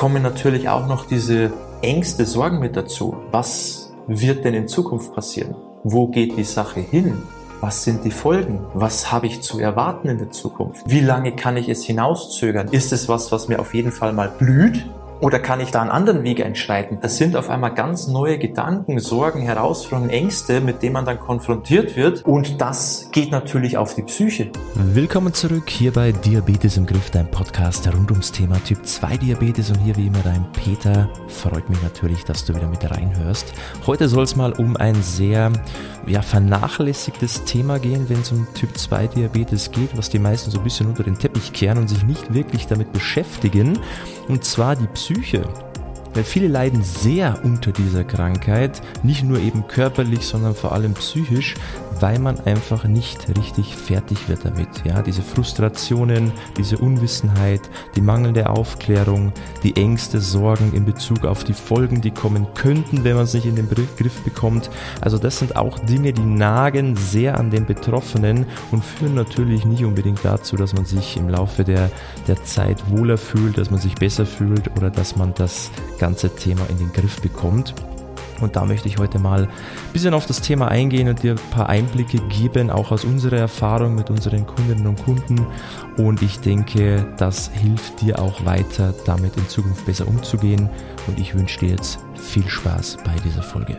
kommen natürlich auch noch diese Ängste, Sorgen mit dazu. Was wird denn in Zukunft passieren? Wo geht die Sache hin? Was sind die Folgen? Was habe ich zu erwarten in der Zukunft? Wie lange kann ich es hinauszögern? Ist es was, was mir auf jeden Fall mal blüht? Oder kann ich da einen anderen Weg einschreiten? Das sind auf einmal ganz neue Gedanken, Sorgen, Herausforderungen, Ängste, mit denen man dann konfrontiert wird. Und das geht natürlich auf die Psyche. Willkommen zurück hier bei Diabetes im Griff, dein Podcast rund ums Thema Typ 2 Diabetes. Und hier wie immer dein Peter. Freut mich natürlich, dass du wieder mit reinhörst. Heute soll es mal um ein sehr ja, vernachlässigtes Thema gehen, wenn es um Typ 2 Diabetes geht, was die meisten so ein bisschen unter den Teppich kehren und sich nicht wirklich damit beschäftigen. Und zwar die Psyche. Weil viele leiden sehr unter dieser Krankheit, nicht nur eben körperlich, sondern vor allem psychisch, weil man einfach nicht richtig fertig wird damit. Ja, diese Frustrationen, diese Unwissenheit, die mangelnde Aufklärung, die Ängste, Sorgen in Bezug auf die Folgen, die kommen könnten, wenn man es nicht in den Griff bekommt. Also das sind auch Dinge, die nagen sehr an den Betroffenen und führen natürlich nicht unbedingt dazu, dass man sich im Laufe der, der Zeit wohler fühlt, dass man sich besser fühlt oder dass man das ganze Thema in den Griff bekommt. Und da möchte ich heute mal ein bisschen auf das Thema eingehen und dir ein paar Einblicke geben, auch aus unserer Erfahrung mit unseren Kundinnen und Kunden. Und ich denke, das hilft dir auch weiter, damit in Zukunft besser umzugehen. Und ich wünsche dir jetzt viel Spaß bei dieser Folge.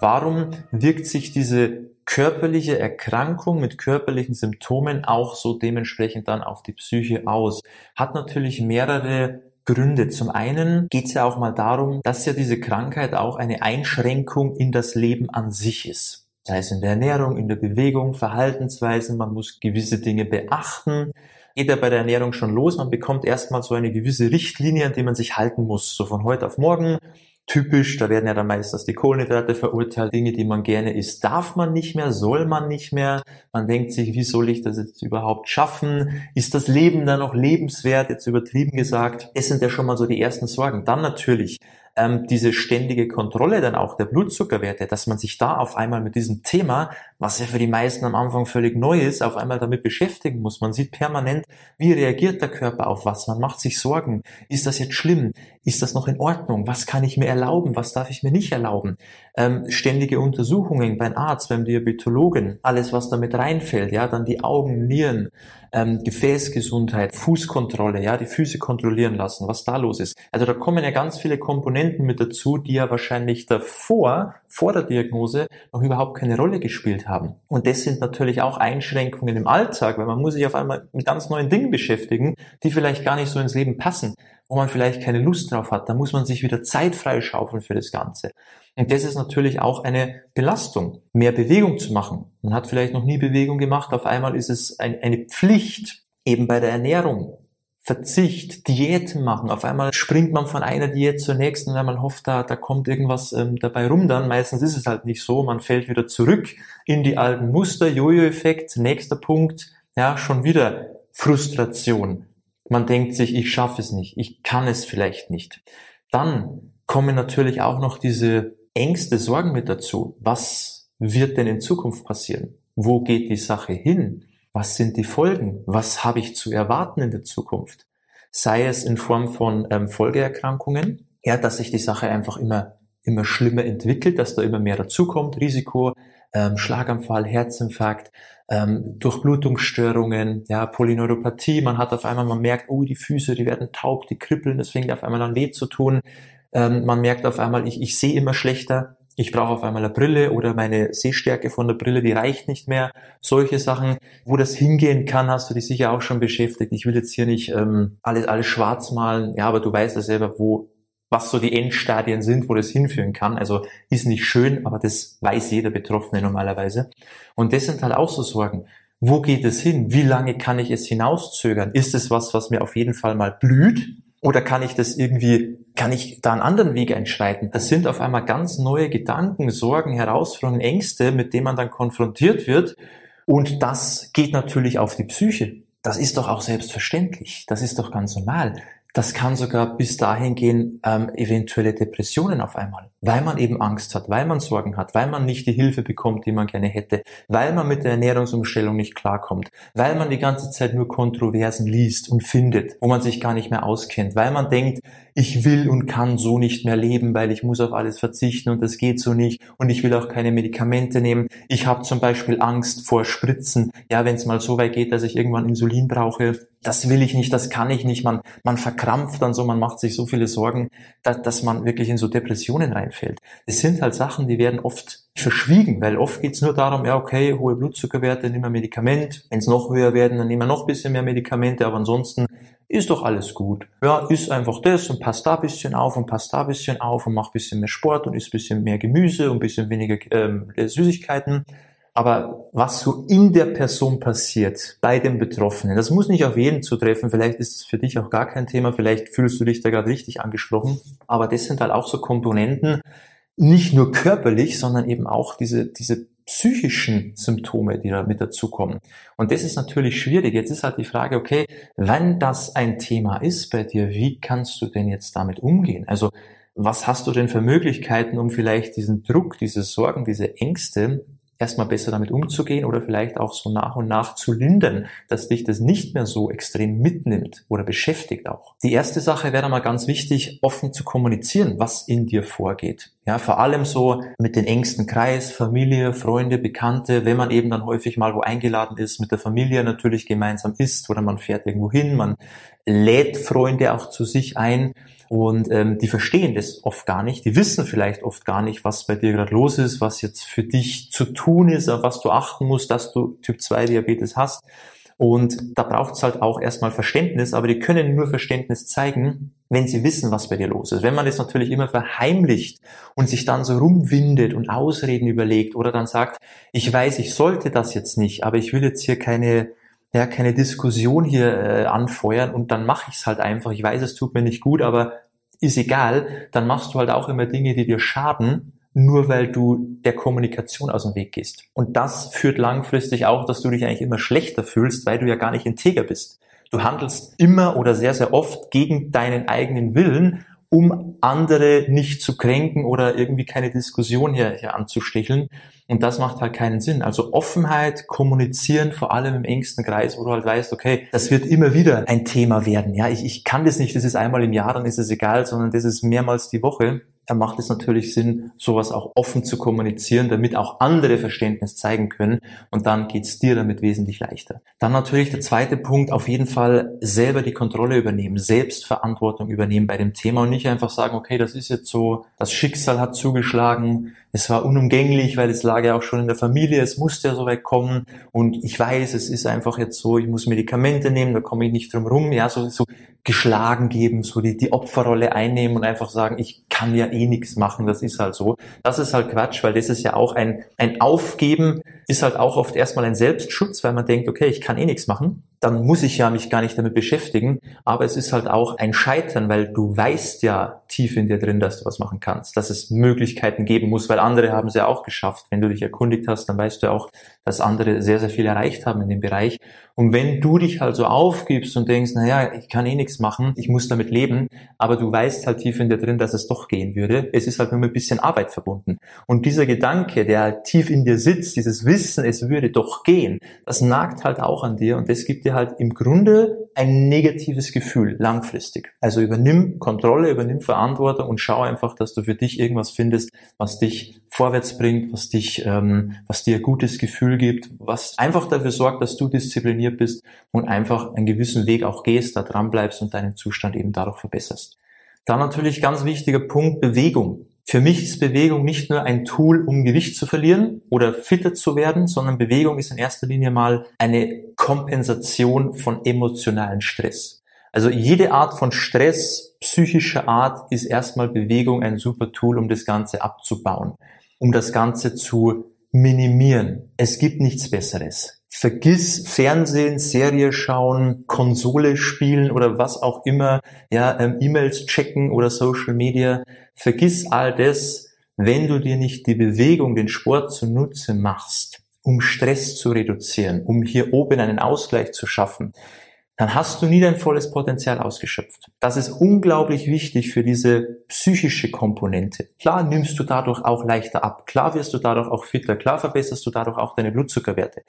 Warum wirkt sich diese körperliche Erkrankung mit körperlichen Symptomen auch so dementsprechend dann auf die Psyche aus? Hat natürlich mehrere Gründe. Zum einen geht es ja auch mal darum, dass ja diese Krankheit auch eine Einschränkung in das Leben an sich ist. Sei es in der Ernährung, in der Bewegung, Verhaltensweisen, man muss gewisse Dinge beachten. Geht ja bei der Ernährung schon los, man bekommt erstmal so eine gewisse Richtlinie, an die man sich halten muss. So von heute auf morgen typisch, da werden ja dann meistens die Kohlenhydrate verurteilt, Dinge, die man gerne isst, darf man nicht mehr, soll man nicht mehr. Man denkt sich, wie soll ich das jetzt überhaupt schaffen? Ist das Leben dann noch lebenswert? Jetzt übertrieben gesagt. Es sind ja schon mal so die ersten Sorgen. Dann natürlich ähm, diese ständige Kontrolle dann auch der Blutzuckerwerte, dass man sich da auf einmal mit diesem Thema, was ja für die meisten am Anfang völlig neu ist, auf einmal damit beschäftigen muss. Man sieht permanent, wie reagiert der Körper auf was. Man macht sich Sorgen. Ist das jetzt schlimm? Ist das noch in Ordnung? Was kann ich mir erlauben? Was darf ich mir nicht erlauben? Ähm, ständige Untersuchungen beim Arzt, beim Diabetologen, alles was damit reinfällt, ja, dann die Augen, Nieren, ähm, Gefäßgesundheit, Fußkontrolle, ja, die Füße kontrollieren lassen, was da los ist. Also da kommen ja ganz viele Komponenten mit dazu, die ja wahrscheinlich davor, vor der Diagnose, noch überhaupt keine Rolle gespielt haben. Und das sind natürlich auch Einschränkungen im Alltag, weil man muss sich auf einmal mit ganz neuen Dingen beschäftigen, die vielleicht gar nicht so ins Leben passen, wo man vielleicht keine Lust drauf hat. Da muss man sich wieder Zeit freischaufeln für das Ganze. Und das ist natürlich auch eine Belastung, mehr Bewegung zu machen. Man hat vielleicht noch nie Bewegung gemacht, auf einmal ist es ein, eine Pflicht, eben bei der Ernährung. Verzicht, Diäten machen. Auf einmal springt man von einer Diät zur nächsten, weil man hofft, da, da kommt irgendwas ähm, dabei rum dann. Meistens ist es halt nicht so. Man fällt wieder zurück in die alten Muster, Jojo-Effekt, nächster Punkt, ja, schon wieder Frustration. Man denkt sich, ich schaffe es nicht, ich kann es vielleicht nicht. Dann kommen natürlich auch noch diese Ängste, Sorgen mit dazu. Was wird denn in Zukunft passieren? Wo geht die Sache hin? Was sind die Folgen? Was habe ich zu erwarten in der Zukunft? Sei es in Form von ähm, Folgeerkrankungen, ja, dass sich die Sache einfach immer, immer schlimmer entwickelt, dass da immer mehr dazukommt, Risiko, ähm, Schlaganfall, Herzinfarkt, ähm, Durchblutungsstörungen, ja, Polyneuropathie, man hat auf einmal, man merkt, oh, die Füße, die werden taub, die kribbeln, das fängt auf einmal an weh zu tun, ähm, man merkt auf einmal, ich, ich sehe immer schlechter, ich brauche auf einmal eine Brille oder meine Sehstärke von der Brille, die reicht nicht mehr. Solche Sachen, wo das hingehen kann, hast du dich sicher auch schon beschäftigt. Ich will jetzt hier nicht ähm, alles, alles schwarz malen, ja, aber du weißt ja selber, wo, was so die Endstadien sind, wo das hinführen kann. Also ist nicht schön, aber das weiß jeder Betroffene normalerweise. Und das sind halt auch so Sorgen. Wo geht es hin? Wie lange kann ich es hinauszögern? Ist es was, was mir auf jeden Fall mal blüht? Oder kann ich das irgendwie, kann ich da einen anderen Weg einschreiten? Das sind auf einmal ganz neue Gedanken, Sorgen, Herausforderungen, Ängste, mit denen man dann konfrontiert wird. Und das geht natürlich auf die Psyche. Das ist doch auch selbstverständlich. Das ist doch ganz normal. Das kann sogar bis dahin gehen, ähm, eventuelle Depressionen auf einmal. Weil man eben Angst hat, weil man Sorgen hat, weil man nicht die Hilfe bekommt, die man gerne hätte, weil man mit der Ernährungsumstellung nicht klarkommt, weil man die ganze Zeit nur Kontroversen liest und findet, wo man sich gar nicht mehr auskennt, weil man denkt, ich will und kann so nicht mehr leben, weil ich muss auf alles verzichten und das geht so nicht und ich will auch keine Medikamente nehmen. Ich habe zum Beispiel Angst vor Spritzen. Ja, wenn es mal so weit geht, dass ich irgendwann Insulin brauche, das will ich nicht, das kann ich nicht. Man, man verkrampft dann so, man macht sich so viele Sorgen, dass, dass man wirklich in so Depressionen reinfällt. Es sind halt Sachen, die werden oft verschwiegen, weil oft geht's nur darum, ja okay, hohe Blutzuckerwerte, nimm ein Medikament. Wenn es noch höher werden, dann nehmen wir noch ein bisschen mehr Medikamente, aber ansonsten ist doch alles gut. Ja, isst einfach das und passt da ein bisschen auf und passt da ein bisschen auf und mach ein bisschen mehr Sport und isst ein bisschen mehr Gemüse und ein bisschen weniger ähm, Süßigkeiten. Aber was so in der Person passiert, bei dem Betroffenen, das muss nicht auf jeden zutreffen. Vielleicht ist es für dich auch gar kein Thema. Vielleicht fühlst du dich da gerade richtig angesprochen. Aber das sind halt auch so Komponenten, nicht nur körperlich, sondern eben auch diese, diese psychischen Symptome, die da mit dazukommen. Und das ist natürlich schwierig. Jetzt ist halt die Frage, okay, wenn das ein Thema ist bei dir, wie kannst du denn jetzt damit umgehen? Also was hast du denn für Möglichkeiten, um vielleicht diesen Druck, diese Sorgen, diese Ängste erstmal besser damit umzugehen oder vielleicht auch so nach und nach zu lindern, dass dich das nicht mehr so extrem mitnimmt oder beschäftigt auch. Die erste Sache wäre mal ganz wichtig, offen zu kommunizieren, was in dir vorgeht. Ja, vor allem so mit den engsten Kreis, Familie, Freunde, Bekannte, wenn man eben dann häufig mal wo eingeladen ist, mit der Familie natürlich gemeinsam isst oder man fährt irgendwo hin, man lädt Freunde auch zu sich ein und ähm, die verstehen das oft gar nicht, die wissen vielleicht oft gar nicht, was bei dir gerade los ist, was jetzt für dich zu tun ist, auf was du achten musst, dass du Typ 2 Diabetes hast. Und da braucht es halt auch erstmal Verständnis, aber die können nur Verständnis zeigen, wenn sie wissen, was bei dir los ist. Wenn man das natürlich immer verheimlicht und sich dann so rumwindet und Ausreden überlegt oder dann sagt, ich weiß, ich sollte das jetzt nicht, aber ich will jetzt hier keine, ja, keine Diskussion hier äh, anfeuern und dann mache ich es halt einfach. Ich weiß, es tut mir nicht gut, aber ist egal. Dann machst du halt auch immer Dinge, die dir schaden nur weil du der Kommunikation aus dem Weg gehst. Und das führt langfristig auch, dass du dich eigentlich immer schlechter fühlst, weil du ja gar nicht integer bist. Du handelst immer oder sehr, sehr oft gegen deinen eigenen Willen, um andere nicht zu kränken oder irgendwie keine Diskussion hier, hier anzusticheln. Und das macht halt keinen Sinn. Also Offenheit, kommunizieren, vor allem im engsten Kreis, wo du halt weißt, okay, das wird immer wieder ein Thema werden. Ja, ich, ich kann das nicht, das ist einmal im Jahr, dann ist es egal, sondern das ist mehrmals die Woche da macht es natürlich Sinn, sowas auch offen zu kommunizieren, damit auch andere Verständnis zeigen können und dann geht's dir damit wesentlich leichter. Dann natürlich der zweite Punkt, auf jeden Fall selber die Kontrolle übernehmen, Selbstverantwortung übernehmen bei dem Thema und nicht einfach sagen, okay, das ist jetzt so, das Schicksal hat zugeschlagen, es war unumgänglich, weil es lag ja auch schon in der Familie, es musste ja so weit kommen und ich weiß, es ist einfach jetzt so, ich muss Medikamente nehmen, da komme ich nicht drum rum, ja, so, so geschlagen geben, so die, die Opferrolle einnehmen und einfach sagen, ich kann ja eh nichts machen, das ist halt so. Das ist halt Quatsch, weil das ist ja auch ein, ein Aufgeben, ist halt auch oft erstmal ein Selbstschutz, weil man denkt, okay, ich kann eh nichts machen dann muss ich ja mich gar nicht damit beschäftigen. Aber es ist halt auch ein Scheitern, weil du weißt ja tief in dir drin, dass du was machen kannst, dass es Möglichkeiten geben muss, weil andere haben es ja auch geschafft. Wenn du dich erkundigt hast, dann weißt du auch, dass andere sehr, sehr viel erreicht haben in dem Bereich. Und wenn du dich halt so aufgibst und denkst, naja, ich kann eh nichts machen, ich muss damit leben, aber du weißt halt tief in dir drin, dass es doch gehen würde, es ist halt nur mit ein bisschen Arbeit verbunden. Und dieser Gedanke, der tief in dir sitzt, dieses es würde doch gehen, das nagt halt auch an dir und das gibt dir dir halt im Grunde ein negatives Gefühl langfristig. Also übernimm Kontrolle, übernimm Verantwortung und schau einfach, dass du für dich irgendwas findest, was dich vorwärts bringt, was dich, ähm, was dir ein gutes Gefühl gibt, was einfach dafür sorgt, dass du diszipliniert bist und einfach einen gewissen Weg auch gehst, da dran bleibst und deinen Zustand eben dadurch verbesserst. Dann natürlich ganz wichtiger Punkt Bewegung. Für mich ist Bewegung nicht nur ein Tool, um Gewicht zu verlieren oder fitter zu werden, sondern Bewegung ist in erster Linie mal eine Kompensation von emotionalen Stress. Also jede Art von Stress, psychischer Art, ist erstmal Bewegung ein super Tool, um das Ganze abzubauen, um das Ganze zu minimieren. Es gibt nichts Besseres. Vergiss Fernsehen, Serie schauen, Konsole spielen oder was auch immer, ja, ähm, E-Mails checken oder Social Media. Vergiss all das, wenn du dir nicht die Bewegung, den Sport zunutze machst, um Stress zu reduzieren, um hier oben einen Ausgleich zu schaffen. dann hast du nie dein volles Potenzial ausgeschöpft. Das ist unglaublich wichtig für diese psychische Komponente. Klar nimmst du dadurch auch leichter ab, klar wirst du dadurch auch fitter, klar verbesserst du dadurch auch deine Blutzuckerwerte.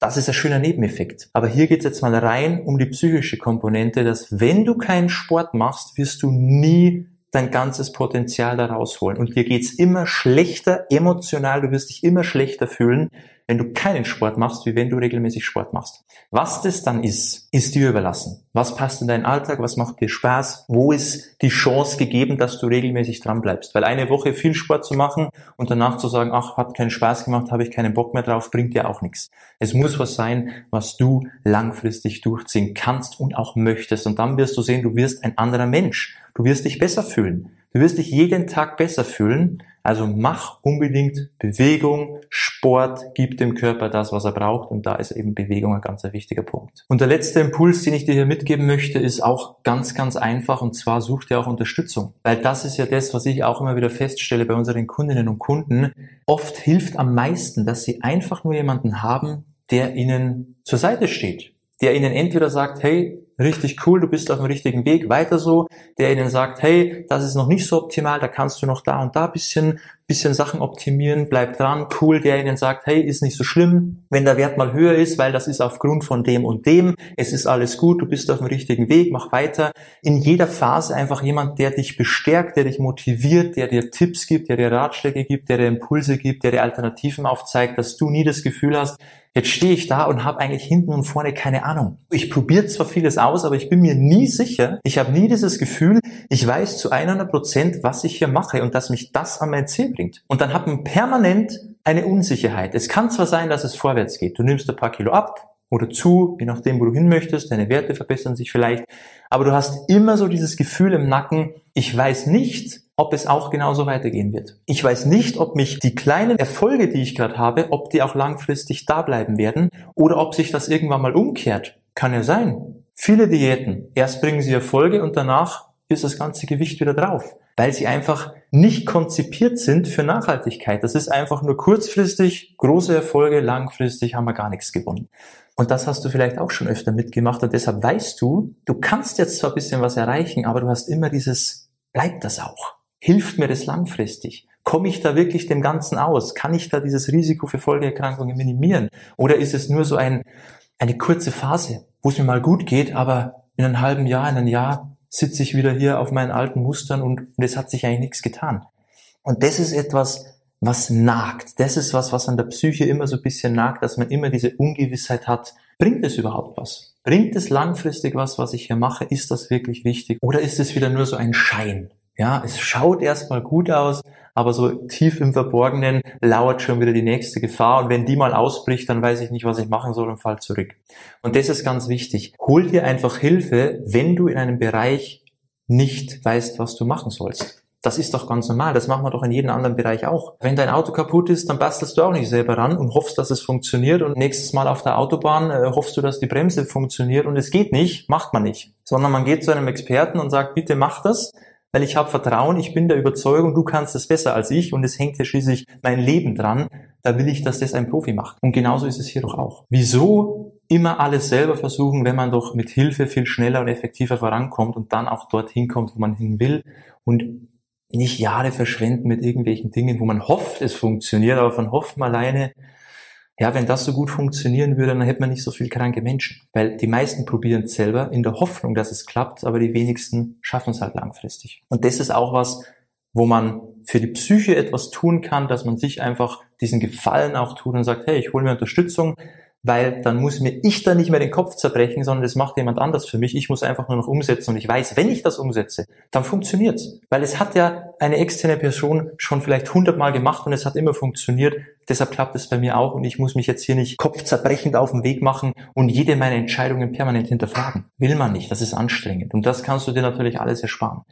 Das ist ein schöner Nebeneffekt. Aber hier geht es jetzt mal rein um die psychische Komponente, dass wenn du keinen Sport machst, wirst du nie dein ganzes Potenzial da rausholen. Und dir geht's immer schlechter emotional, du wirst dich immer schlechter fühlen, wenn du keinen Sport machst, wie wenn du regelmäßig Sport machst. Was das dann ist, ist dir überlassen. Was passt in deinen Alltag? Was macht dir Spaß? Wo ist die Chance gegeben, dass du regelmäßig dran bleibst? Weil eine Woche viel Sport zu machen und danach zu sagen, ach, hat keinen Spaß gemacht, habe ich keinen Bock mehr drauf, bringt dir auch nichts. Es muss was sein, was du langfristig durchziehen kannst und auch möchtest. Und dann wirst du sehen, du wirst ein anderer Mensch. Du wirst dich besser fühlen. Du wirst dich jeden Tag besser fühlen. Also mach unbedingt Bewegung, Sport, gib dem Körper das, was er braucht. Und da ist eben Bewegung ein ganz wichtiger Punkt. Und der letzte Impuls, den ich dir hier mitgeben möchte, ist auch ganz, ganz einfach. Und zwar such dir auch Unterstützung. Weil das ist ja das, was ich auch immer wieder feststelle bei unseren Kundinnen und Kunden. Oft hilft am meisten, dass sie einfach nur jemanden haben, der ihnen zur Seite steht. Der ihnen entweder sagt, hey, richtig cool, du bist auf dem richtigen Weg, weiter so, der ihnen sagt, hey, das ist noch nicht so optimal, da kannst du noch da und da bisschen, bisschen Sachen optimieren, bleib dran, cool, der ihnen sagt, hey, ist nicht so schlimm, wenn der Wert mal höher ist, weil das ist aufgrund von dem und dem, es ist alles gut, du bist auf dem richtigen Weg, mach weiter. In jeder Phase einfach jemand, der dich bestärkt, der dich motiviert, der dir Tipps gibt, der dir Ratschläge gibt, der dir Impulse gibt, der dir Alternativen aufzeigt, dass du nie das Gefühl hast, Jetzt stehe ich da und habe eigentlich hinten und vorne keine Ahnung. Ich probiere zwar vieles aus, aber ich bin mir nie sicher. Ich habe nie dieses Gefühl, ich weiß zu 100 Prozent, was ich hier mache und dass mich das an mein Ziel bringt. Und dann hat man permanent eine Unsicherheit. Es kann zwar sein, dass es vorwärts geht. Du nimmst ein paar Kilo ab oder zu, je nachdem, wo du hin möchtest. Deine Werte verbessern sich vielleicht. Aber du hast immer so dieses Gefühl im Nacken, ich weiß nicht, ob es auch genauso weitergehen wird. Ich weiß nicht, ob mich die kleinen Erfolge, die ich gerade habe, ob die auch langfristig da bleiben werden oder ob sich das irgendwann mal umkehrt. Kann ja sein. Viele Diäten, erst bringen sie Erfolge und danach ist das ganze Gewicht wieder drauf, weil sie einfach nicht konzipiert sind für Nachhaltigkeit. Das ist einfach nur kurzfristig, große Erfolge, langfristig haben wir gar nichts gewonnen. Und das hast du vielleicht auch schon öfter mitgemacht und deshalb weißt du, du kannst jetzt zwar ein bisschen was erreichen, aber du hast immer dieses, bleibt das auch? Hilft mir das langfristig? Komme ich da wirklich dem Ganzen aus? Kann ich da dieses Risiko für Folgeerkrankungen minimieren? Oder ist es nur so ein, eine kurze Phase, wo es mir mal gut geht, aber in einem halben Jahr, in einem Jahr sitze ich wieder hier auf meinen alten Mustern und, und es hat sich eigentlich nichts getan. Und das ist etwas, was nagt. Das ist was, was an der Psyche immer so ein bisschen nagt, dass man immer diese Ungewissheit hat. Bringt es überhaupt was? Bringt es langfristig was, was ich hier mache? Ist das wirklich wichtig? Oder ist es wieder nur so ein Schein? Ja, es schaut erstmal gut aus, aber so tief im Verborgenen lauert schon wieder die nächste Gefahr und wenn die mal ausbricht, dann weiß ich nicht, was ich machen soll und fall zurück. Und das ist ganz wichtig. Hol dir einfach Hilfe, wenn du in einem Bereich nicht weißt, was du machen sollst. Das ist doch ganz normal. Das machen wir doch in jedem anderen Bereich auch. Wenn dein Auto kaputt ist, dann bastelst du auch nicht selber ran und hoffst, dass es funktioniert. Und nächstes Mal auf der Autobahn äh, hoffst du, dass die Bremse funktioniert und es geht nicht, macht man nicht. Sondern man geht zu einem Experten und sagt, bitte mach das weil ich habe Vertrauen, ich bin der Überzeugung, du kannst es besser als ich und es hängt ja schließlich mein Leben dran. Da will ich, dass das ein Profi macht. Und genauso ist es hier doch auch. Wieso immer alles selber versuchen, wenn man doch mit Hilfe viel schneller und effektiver vorankommt und dann auch dorthin kommt, wo man hin will und nicht Jahre verschwenden mit irgendwelchen Dingen, wo man hofft, es funktioniert, aber von Hoffen alleine ja, wenn das so gut funktionieren würde, dann hätte man nicht so viel kranke Menschen. Weil die meisten probieren es selber in der Hoffnung, dass es klappt, aber die wenigsten schaffen es halt langfristig. Und das ist auch was, wo man für die Psyche etwas tun kann, dass man sich einfach diesen Gefallen auch tut und sagt, hey, ich hole mir Unterstützung, weil dann muss mir ich da nicht mehr den Kopf zerbrechen, sondern das macht jemand anders für mich. Ich muss einfach nur noch umsetzen und ich weiß, wenn ich das umsetze, dann funktioniert's, weil es hat ja eine externe Person schon vielleicht hundertmal gemacht und es hat immer funktioniert. Deshalb klappt es bei mir auch und ich muss mich jetzt hier nicht kopfzerbrechend auf den Weg machen und jede meiner Entscheidungen permanent hinterfragen. Will man nicht, das ist anstrengend und das kannst du dir natürlich alles ersparen.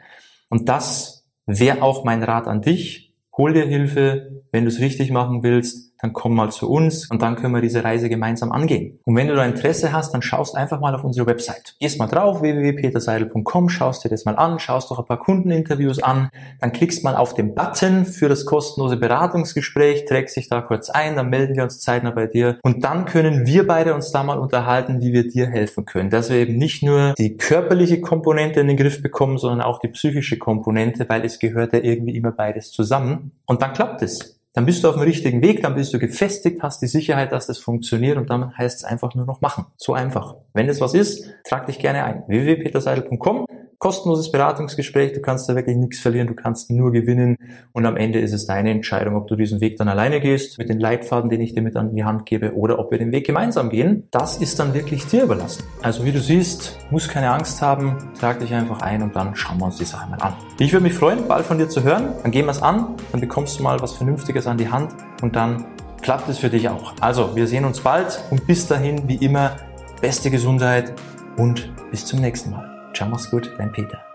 Und das wäre auch mein Rat an dich. Hol dir Hilfe, wenn du es richtig machen willst dann komm mal zu uns und dann können wir diese Reise gemeinsam angehen. Und wenn du da Interesse hast, dann schaust einfach mal auf unsere Website. Gehst mal drauf, www.peterseidel.com, schaust dir das mal an, schaust doch ein paar Kundeninterviews an, dann klickst mal auf den Button für das kostenlose Beratungsgespräch, trägst dich da kurz ein, dann melden wir uns zeitnah bei dir und dann können wir beide uns da mal unterhalten, wie wir dir helfen können. Dass wir eben nicht nur die körperliche Komponente in den Griff bekommen, sondern auch die psychische Komponente, weil es gehört ja irgendwie immer beides zusammen. Und dann klappt es dann bist du auf dem richtigen Weg, dann bist du gefestigt, hast die Sicherheit, dass das funktioniert und dann heißt es einfach nur noch machen. So einfach. Wenn das was ist, trag dich gerne ein. www.peterseidel.com kostenloses Beratungsgespräch, du kannst da wirklich nichts verlieren, du kannst nur gewinnen und am Ende ist es deine Entscheidung, ob du diesen Weg dann alleine gehst, mit den Leitfaden, den ich dir mit an die Hand gebe, oder ob wir den Weg gemeinsam gehen. Das ist dann wirklich dir überlassen. Also wie du siehst, musst keine Angst haben, trag dich einfach ein und dann schauen wir uns die Sache mal an. Ich würde mich freuen, bald von dir zu hören, dann gehen wir es an, dann bekommst du mal was Vernünftiges an die Hand und dann klappt es für dich auch. Also, wir sehen uns bald und bis dahin, wie immer, beste Gesundheit und bis zum nächsten Mal. Ciao, mach's gut, dein Peter.